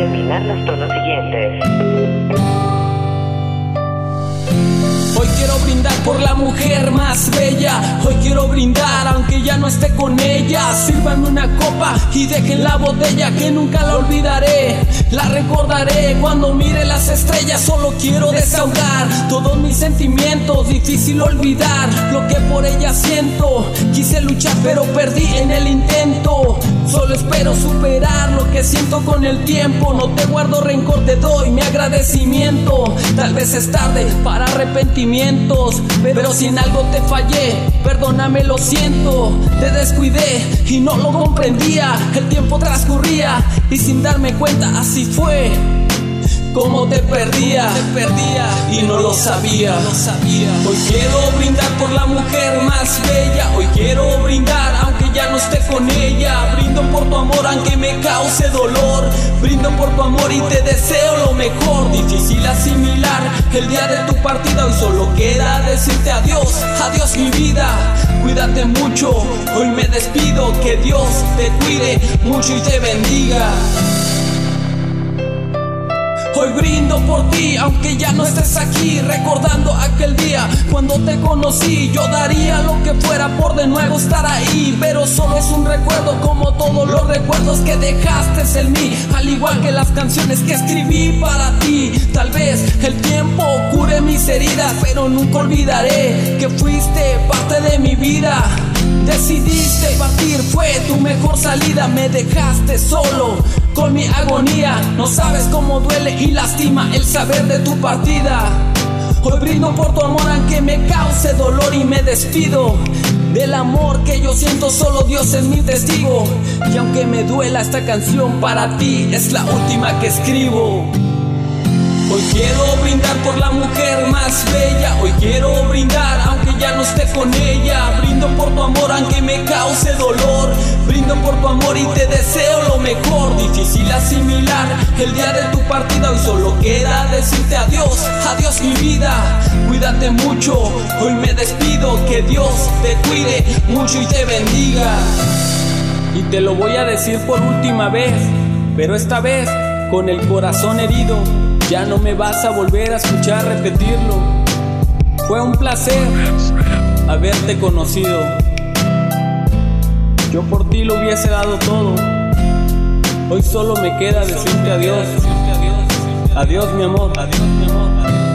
terminar los tonos siguientes. Hoy quiero brindar por la mujer más bella. Hoy quiero brindar aunque ya no esté con ella. Sírvanme una copa y dejen la botella que nunca la olvidaré. La recordaré cuando mire las estrellas. Solo quiero desahogar todos mis sentimientos. Difícil olvidar lo que por ella siento. Quise luchar pero perdí en el intento. Solo espero superar lo que siento con el tiempo. No te guardo rencor, te doy mi agradecimiento. Tal vez es tarde para arrepentimientos, pero si en algo te fallé, perdóname, lo siento. Te descuidé y no lo comprendía. El tiempo transcurría y sin darme cuenta así fue. Como te perdía, te perdía y no lo sabía. Hoy quiero brindar por la mujer más bella. Con. Brindo por tu amor aunque me cause dolor. Brindo por tu amor y te deseo lo mejor. Difícil asimilar el día de tu partida. Hoy solo queda decirte adiós, adiós mi vida. Cuídate mucho, hoy me despido. Que Dios te cuide mucho y te bendiga. Hoy brindo por ti, aunque ya no estés aquí, recordando aquel día cuando te conocí. Yo daría lo que fuera por de nuevo estar ahí, pero solo es un recuerdo como todos los recuerdos que dejaste en mí, al igual que las canciones que escribí para ti. Tal vez el tiempo cure mis heridas, pero nunca olvidaré que fuiste parte de mi vida. Decidiste partir, fue tu mejor salida, me dejaste solo con mi agonía. No sabes cómo duele y lastima el saber de tu partida. Hoy brindo por tu amor aunque me cause dolor y me despido. Del amor que yo siento solo Dios es mi testigo. Y aunque me duela esta canción para ti es la última que escribo. Hoy quiero brindar por la mujer más bella. Hoy quiero brindar aunque ya no esté con ella. Brindo por tu amor aunque me cause dolor. Brindo por tu amor y te deseo lo mejor. Asimilar el día de tu partida. Hoy solo queda decirte adiós, adiós mi vida. Cuídate mucho, hoy me despido. Que Dios te cuide mucho y te bendiga. Y te lo voy a decir por última vez, pero esta vez con el corazón herido. Ya no me vas a volver a escuchar repetirlo. Fue un placer haberte conocido. Yo por ti lo hubiese dado todo. Hoy solo me queda decirte adiós. Adiós mi amor. Adiós mi amor.